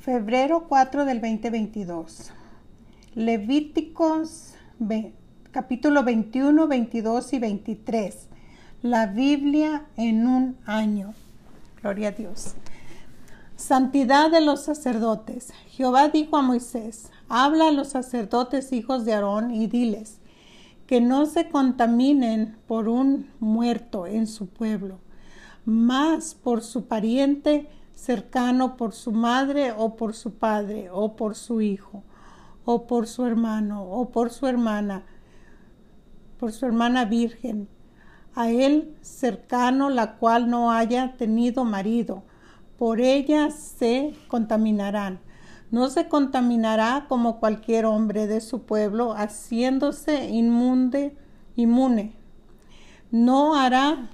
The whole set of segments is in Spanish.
Febrero 4 del 2022. Levíticos capítulo 21, 22 y 23. La Biblia en un año. Gloria a Dios. Santidad de los sacerdotes. Jehová dijo a Moisés, habla a los sacerdotes hijos de Aarón y diles que no se contaminen por un muerto en su pueblo, más por su pariente cercano, por su madre o por su padre o por su hijo o por su hermano o por su hermana, por su hermana virgen, a él cercano la cual no haya tenido marido por ella se contaminarán. No se contaminará como cualquier hombre de su pueblo, haciéndose inmunde, inmune. No hará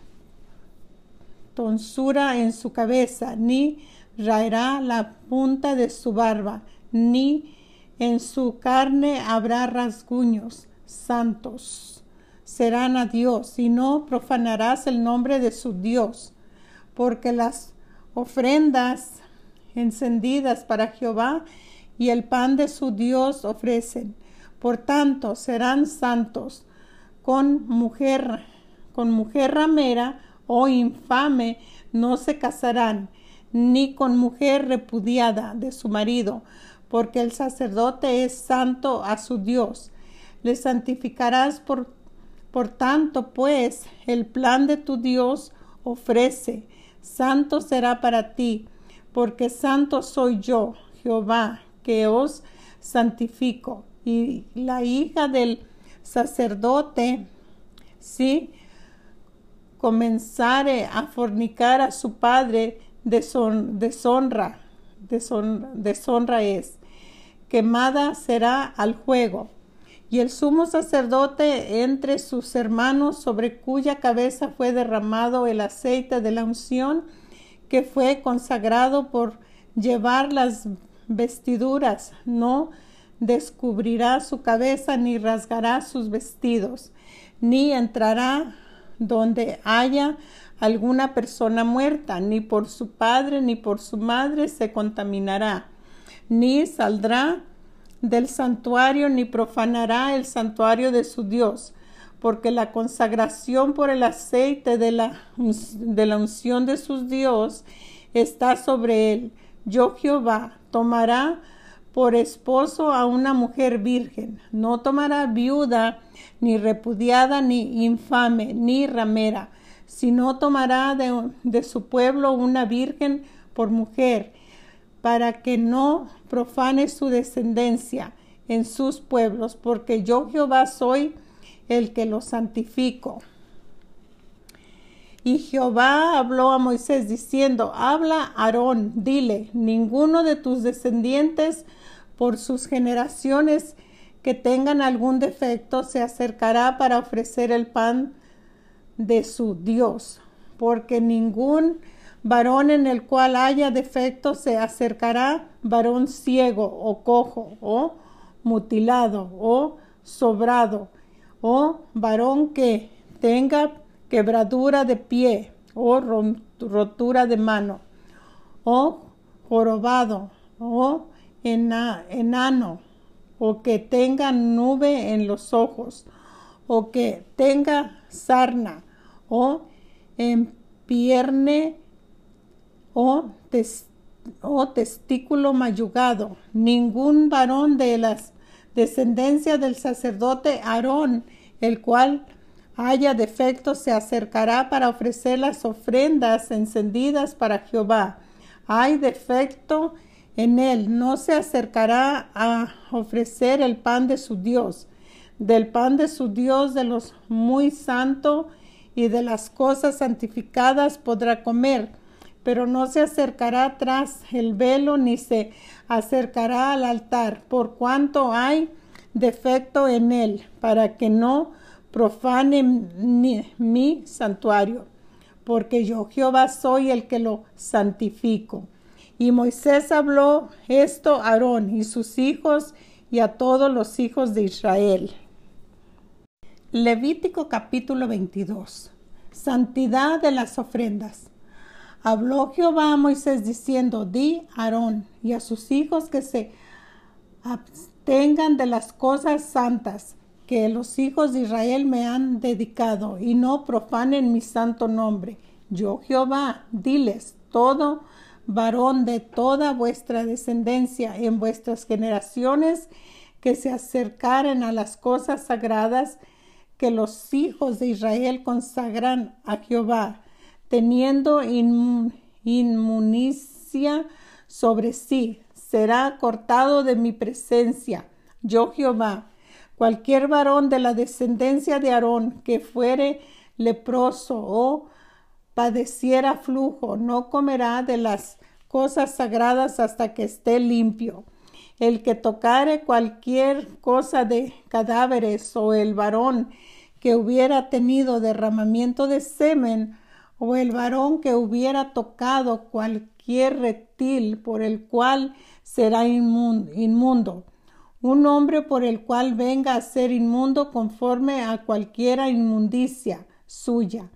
tonsura en su cabeza, ni raerá la punta de su barba, ni en su carne habrá rasguños santos. Serán a Dios, y no profanarás el nombre de su Dios, porque las ofrendas encendidas para Jehová y el pan de su Dios ofrecen. Por tanto, serán santos con mujer, con mujer ramera o infame no se casarán, ni con mujer repudiada de su marido, porque el sacerdote es santo a su Dios. Le santificarás por, por tanto, pues, el plan de tu Dios ofrece santo será para ti, porque santo soy yo, Jehová, que os santifico. Y la hija del sacerdote, si comenzare a fornicar a su padre, deshonra, deshonra es, quemada será al juego. Y el sumo sacerdote entre sus hermanos sobre cuya cabeza fue derramado el aceite de la unción que fue consagrado por llevar las vestiduras, no descubrirá su cabeza ni rasgará sus vestidos, ni entrará donde haya alguna persona muerta, ni por su padre ni por su madre se contaminará, ni saldrá del santuario ni profanará el santuario de su Dios, porque la consagración por el aceite de la, de la unción de su Dios está sobre él. Yo Jehová tomará por esposo a una mujer virgen, no tomará viuda, ni repudiada, ni infame, ni ramera, sino tomará de, de su pueblo una virgen por mujer, para que no profane su descendencia en sus pueblos, porque yo Jehová soy el que los santifico. Y Jehová habló a Moisés diciendo, habla Aarón, dile, ninguno de tus descendientes por sus generaciones que tengan algún defecto se acercará para ofrecer el pan de su Dios, porque ningún varón en el cual haya defecto se acercará varón ciego o cojo o mutilado o sobrado o varón que tenga quebradura de pie o rotura de mano o jorobado o enano o que tenga nube en los ojos o que tenga sarna o empierne o, testículo mayugado. Ningún varón de las descendencias del sacerdote Aarón, el cual haya defecto, se acercará para ofrecer las ofrendas encendidas para Jehová. Hay defecto en él, no se acercará a ofrecer el pan de su Dios. Del pan de su Dios, de los muy santo y de las cosas santificadas podrá comer pero no se acercará tras el velo ni se acercará al altar, por cuanto hay defecto en él, para que no profane mi santuario, porque yo Jehová soy el que lo santifico. Y Moisés habló esto a Aarón y sus hijos y a todos los hijos de Israel. Levítico capítulo 22. Santidad de las ofrendas. Habló Jehová a Moisés diciendo, di a Aarón y a sus hijos que se abstengan de las cosas santas que los hijos de Israel me han dedicado y no profanen mi santo nombre. Yo Jehová, diles, todo varón de toda vuestra descendencia en vuestras generaciones que se acercaren a las cosas sagradas que los hijos de Israel consagran a Jehová teniendo inmunicia sobre sí, será cortado de mi presencia. Yo Jehová, cualquier varón de la descendencia de Aarón que fuere leproso o padeciera flujo, no comerá de las cosas sagradas hasta que esté limpio. El que tocare cualquier cosa de cadáveres o el varón que hubiera tenido derramamiento de semen o el varón que hubiera tocado cualquier reptil por el cual será inmundo, un hombre por el cual venga a ser inmundo conforme a cualquiera inmundicia suya.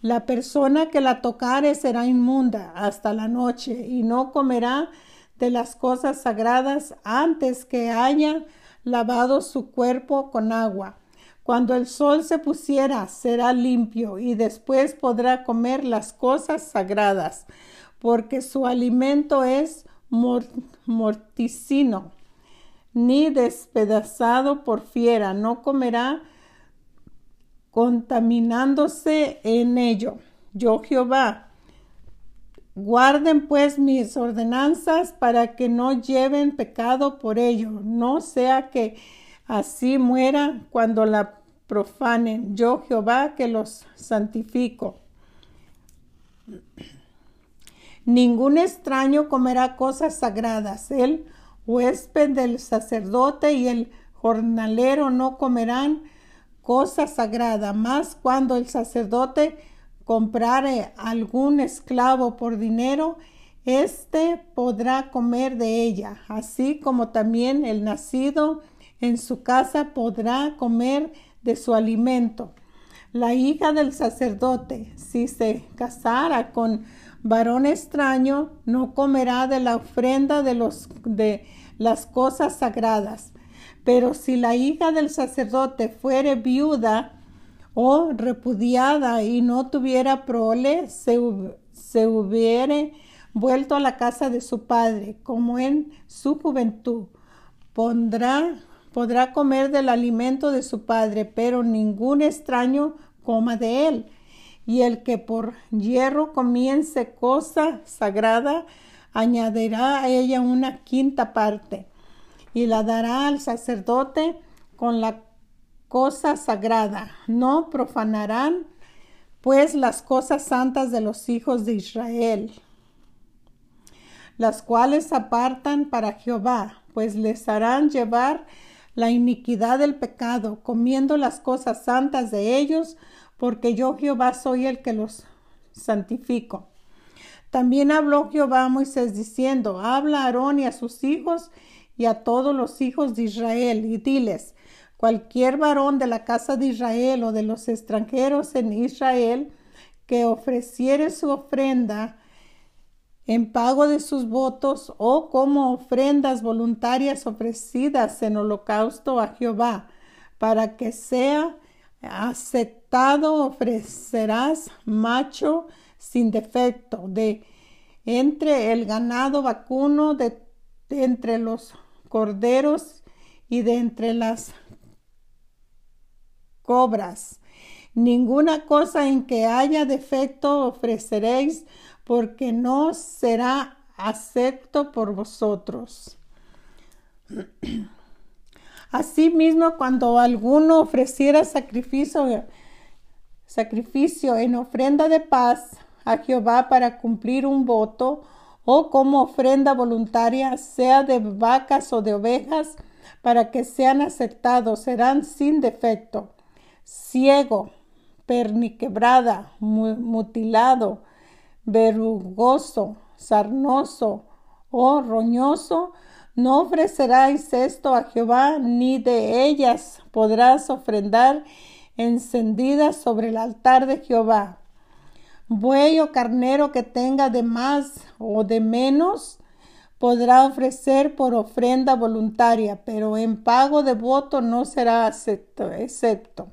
La persona que la tocare será inmunda hasta la noche y no comerá de las cosas sagradas antes que haya lavado su cuerpo con agua cuando el sol se pusiera, será limpio y después podrá comer las cosas sagradas, porque su alimento es morticino, ni despedazado por fiera, no comerá contaminándose en ello. Yo Jehová. Guarden pues mis ordenanzas para que no lleven pecado por ello, no sea que así muera cuando la profanen. Yo Jehová que los santifico. Ningún extraño comerá cosas sagradas. El huésped del sacerdote y el jornalero no comerán cosa sagrada, más cuando el sacerdote comprare algún esclavo por dinero, éste podrá comer de ella, así como también el nacido en su casa podrá comer de su alimento. La hija del sacerdote, si se casara con varón extraño, no comerá de la ofrenda de, los, de las cosas sagradas. Pero si la hija del sacerdote fuere viuda o repudiada y no tuviera prole, se, se hubiere vuelto a la casa de su padre, como en su juventud, pondrá podrá comer del alimento de su padre, pero ningún extraño coma de él. Y el que por hierro comience cosa sagrada, añadirá a ella una quinta parte y la dará al sacerdote con la cosa sagrada. No profanarán pues las cosas santas de los hijos de Israel, las cuales apartan para Jehová, pues les harán llevar la iniquidad del pecado, comiendo las cosas santas de ellos, porque yo Jehová soy el que los santifico. También habló Jehová a Moisés diciendo, habla a Aarón y a sus hijos y a todos los hijos de Israel, y diles, cualquier varón de la casa de Israel o de los extranjeros en Israel que ofreciere su ofrenda en pago de sus votos o como ofrendas voluntarias ofrecidas en holocausto a Jehová, para que sea aceptado ofrecerás macho sin defecto de entre el ganado vacuno, de, entre los corderos y de entre las cobras. Ninguna cosa en que haya defecto ofreceréis porque no será acepto por vosotros. Asimismo, cuando alguno ofreciera sacrificio, sacrificio en ofrenda de paz a Jehová para cumplir un voto, o como ofrenda voluntaria, sea de vacas o de ovejas, para que sean aceptados, serán sin defecto. Ciego, perniquebrada, mutilado, verrugoso, sarnoso o roñoso, no ofreceráis esto a Jehová, ni de ellas podrás ofrendar encendidas sobre el altar de Jehová. buey o carnero que tenga de más o de menos, podrá ofrecer por ofrenda voluntaria, pero en pago de voto no será excepto.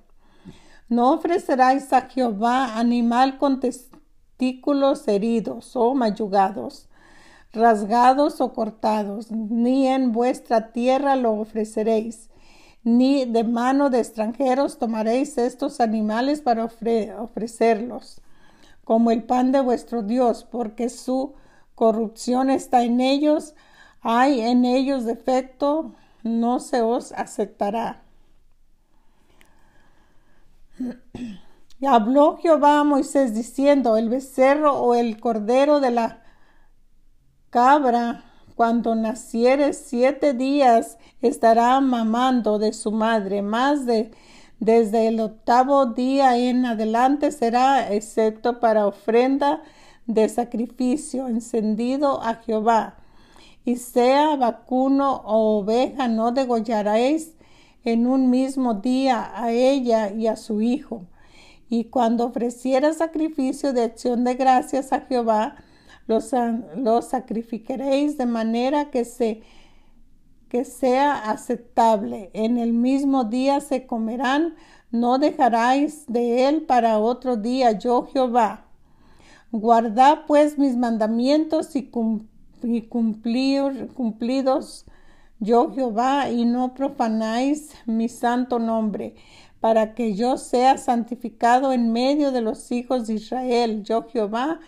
No ofreceráis a Jehová animal con testículos heridos o mayugados, rasgados o cortados, ni en vuestra tierra lo ofreceréis, ni de mano de extranjeros tomaréis estos animales para ofrecerlos como el pan de vuestro Dios, porque su corrupción está en ellos, hay en ellos defecto, no se os aceptará. Y habló Jehová a Moisés diciendo, el becerro o el cordero de la cabra, cuando naciere siete días, estará mamando de su madre, más de desde el octavo día en adelante será excepto para ofrenda de sacrificio encendido a Jehová. Y sea vacuno o oveja, no degollaréis en un mismo día a ella y a su hijo. Y cuando ofreciera sacrificio de acción de gracias a Jehová, los, los sacrificaréis de manera que se que sea aceptable. En el mismo día se comerán, no dejaráis de él para otro día, yo Jehová. Guardad pues mis mandamientos y, cumplir, cumplidos yo Jehová, y no profanáis mi santo nombre, para que yo sea santificado en medio de los hijos de Israel, yo Jehová,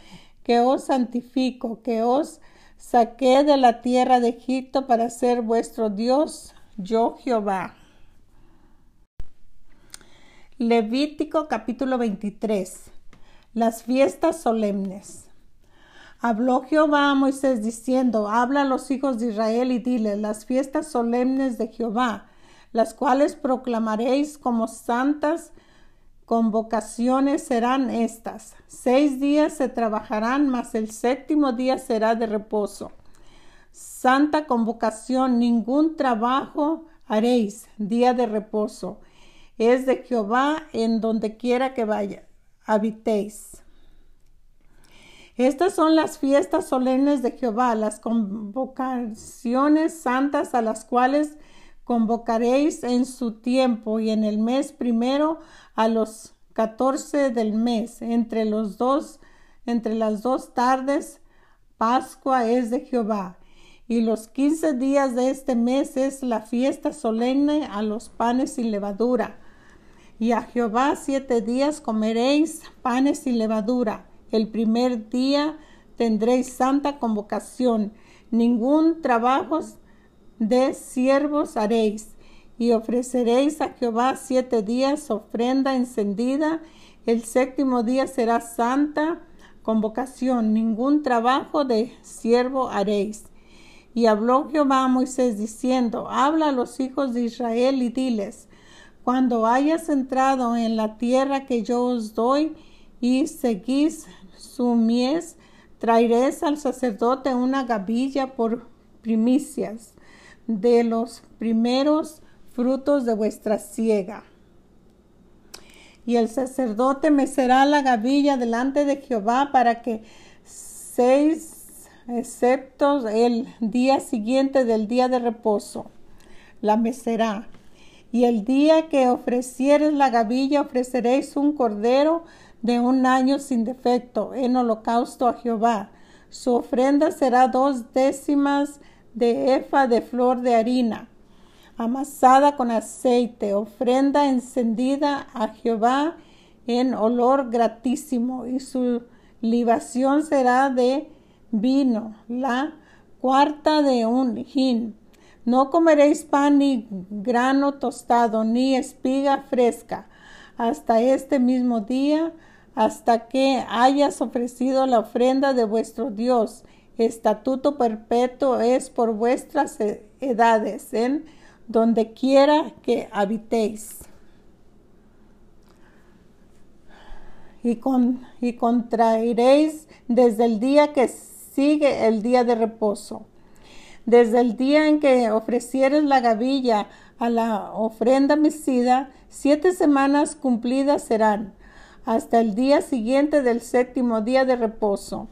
que os santifico, que os Saqué de la tierra de Egipto para ser vuestro Dios, yo Jehová. Levítico capítulo 23. Las fiestas solemnes. Habló Jehová a Moisés diciendo, habla a los hijos de Israel y dile, las fiestas solemnes de Jehová, las cuales proclamaréis como santas convocaciones serán estas. Seis días se trabajarán, mas el séptimo día será de reposo. Santa convocación, ningún trabajo haréis, día de reposo. Es de Jehová en donde quiera que vaya, habitéis. Estas son las fiestas solemnes de Jehová, las convocaciones santas a las cuales convocaréis en su tiempo y en el mes primero a los catorce del mes, entre las dos tardes, Pascua es de Jehová. Y los quince días de este mes es la fiesta solemne a los panes sin levadura. Y a Jehová siete días comeréis panes sin levadura. El primer día tendréis santa convocación. Ningún trabajo de siervos haréis, y ofreceréis a Jehová siete días ofrenda encendida, el séptimo día será santa convocación, ningún trabajo de siervo haréis. Y habló Jehová a Moisés diciendo, habla a los hijos de Israel y diles, cuando hayas entrado en la tierra que yo os doy y seguís su mies, traeréis al sacerdote una gavilla por primicias de los primeros frutos de vuestra siega. Y el sacerdote mecerá la gavilla delante de Jehová para que seis, excepto el día siguiente del día de reposo, la mecerá. Y el día que ofrecieres la gavilla ofreceréis un cordero de un año sin defecto en holocausto a Jehová. Su ofrenda será dos décimas de efa de flor de harina, amasada con aceite, ofrenda encendida a Jehová en olor gratísimo, y su libación será de vino, la cuarta de un hin. No comeréis pan ni grano tostado, ni espiga fresca, hasta este mismo día, hasta que hayas ofrecido la ofrenda de vuestro Dios estatuto perpetuo es por vuestras e-, edades, en donde quiera que habitéis. Y, con, y contraeréis desde el día que sigue el día de reposo. Desde el día en que ofrecieres la gavilla a la ofrenda mecida, siete semanas cumplidas serán. hasta el día siguiente del séptimo día de reposo.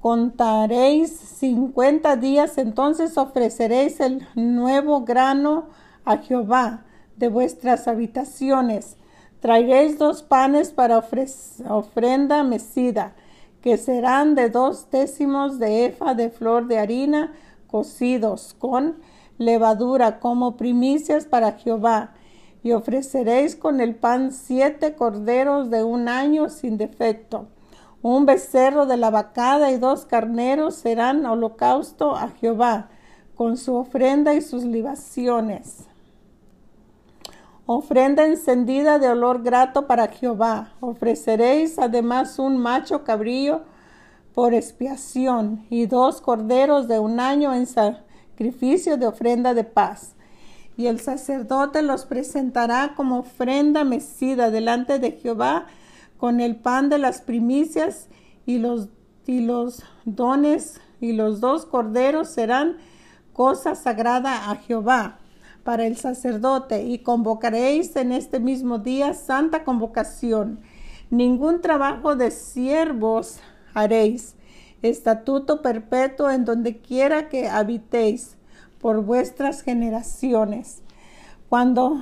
Contaréis cincuenta días, entonces ofreceréis el nuevo grano a Jehová de vuestras habitaciones. Traeréis dos panes para ofrenda mecida, que serán de dos décimos de efa de flor de harina cocidos con levadura como primicias para Jehová. Y ofreceréis con el pan siete corderos de un año sin defecto. Un becerro de la vacada y dos carneros serán holocausto a Jehová, con su ofrenda y sus libaciones. Ofrenda encendida de olor grato para Jehová. Ofreceréis además un macho cabrillo por expiación y dos corderos de un año en sacrificio de ofrenda de paz. Y el sacerdote los presentará como ofrenda mecida delante de Jehová con el pan de las primicias y los, y los dones y los dos corderos serán cosa sagrada a Jehová para el sacerdote y convocaréis en este mismo día santa convocación. Ningún trabajo de siervos haréis. Estatuto perpetuo en donde quiera que habitéis por vuestras generaciones. Cuando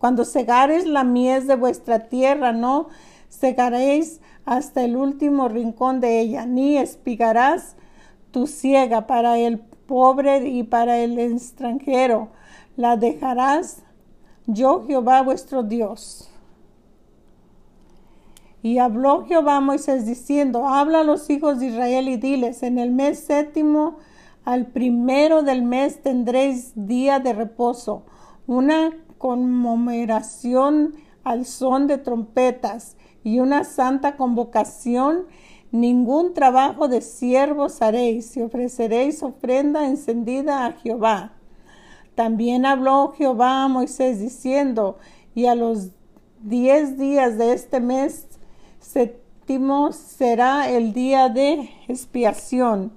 cuando segareis la mies de vuestra tierra, no segaréis hasta el último rincón de ella, ni espigarás tu ciega para el pobre y para el extranjero. La dejarás yo Jehová vuestro Dios. Y habló Jehová a Moisés diciendo, habla a los hijos de Israel y diles, en el mes séptimo al primero del mes tendréis día de reposo, una conmemoración al son de trompetas y una santa convocación Ningún trabajo de siervos haréis y ofreceréis ofrenda encendida a Jehová. También habló Jehová a Moisés diciendo, y a los diez días de este mes séptimo será el día de expiación.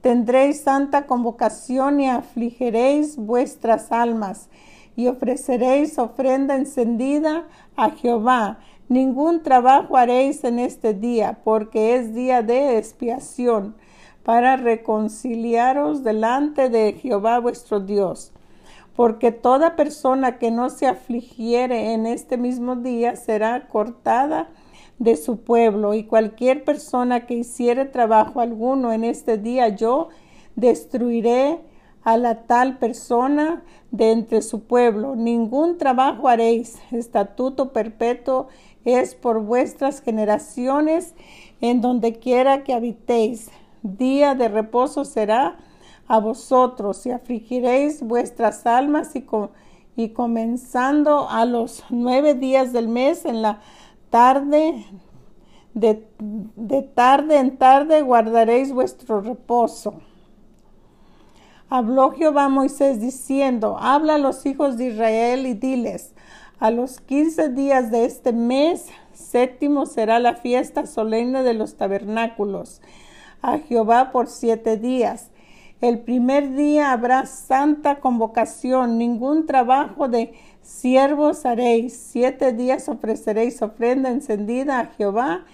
Tendréis santa convocación y afligiréis vuestras almas y ofreceréis ofrenda encendida a Jehová Ningún trabajo haréis en este día, porque es día de expiación, para reconciliaros delante de Jehová vuestro Dios. Porque toda persona que no se afligiere en este mismo día será cortada de su pueblo, y cualquier persona que hiciere trabajo alguno en este día, yo destruiré a la tal persona de entre su pueblo. Ningún trabajo haréis, estatuto perpetuo es por vuestras generaciones en donde quiera que habitéis. Día de reposo será a vosotros y afligiréis vuestras almas y, comenzando a los nueve días del mes en la tarde, de, de tarde en tarde guardaréis vuestro reposo. Habló Jehová a Moisés diciendo, habla a los hijos de Israel y diles, a los quince días de este mes séptimo será la fiesta solemne de los tabernáculos a Jehová por siete días. El primer día habrá santa convocación, ningún trabajo de siervos haréis. Siete días ofreceréis ofrenda encendida a Jehová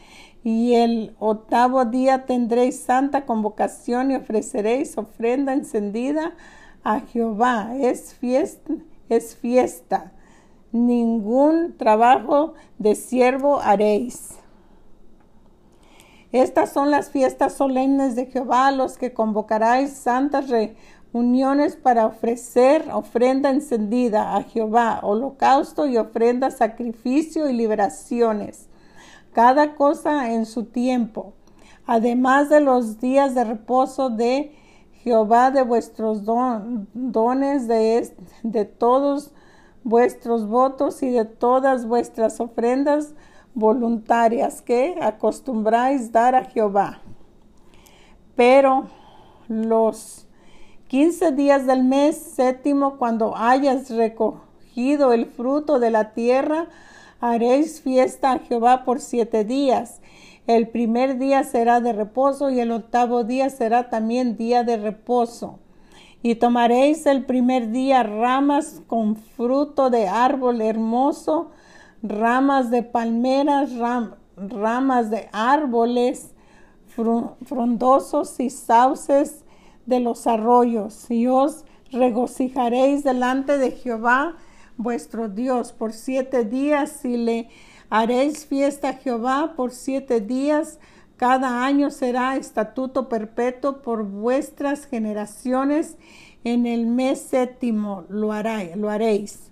y el octavo día tendréis santa convocación y ofreceréis ofrenda encendida a Jehová. Es fiesta, es fiesta ningún trabajo de siervo haréis. Estas son las fiestas solemnes de Jehová, los que convocaráis santas reuniones para ofrecer ofrenda encendida a Jehová, holocausto y ofrenda, sacrificio y liberaciones, cada cosa en su tiempo, además de los días de reposo de Jehová de vuestros dones de, de todos vuestros votos y de todas vuestras ofrendas voluntarias que acostumbráis dar a Jehová. Pero los quince días del mes séptimo, cuando hayas recogido el fruto de la tierra, haréis fiesta a Jehová por siete días. El primer día será de reposo y el octavo día será también día de reposo y tomaréis el primer día ramas con fruto de árbol hermoso, ramas de palmeras, ramas de árboles frondosos y sauces de los arroyos, y os regocijaréis delante de Jehová vuestro Dios por siete días y le haréis fiesta a Jehová por siete días. Cada año será estatuto perpetuo por vuestras generaciones. En el mes séptimo lo, lo haréis.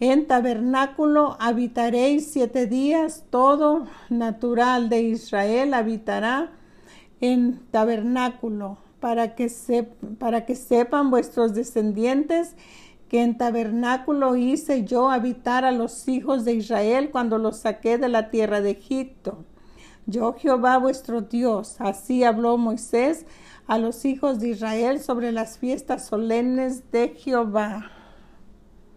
En tabernáculo habitaréis siete días. Todo natural de Israel habitará en tabernáculo para que, para que sepan vuestros descendientes que en tabernáculo hice yo habitar a los hijos de Israel cuando los saqué de la tierra de Egipto. Yo Jehová vuestro Dios, así habló Moisés a los hijos de Israel sobre las fiestas solemnes de Jehová.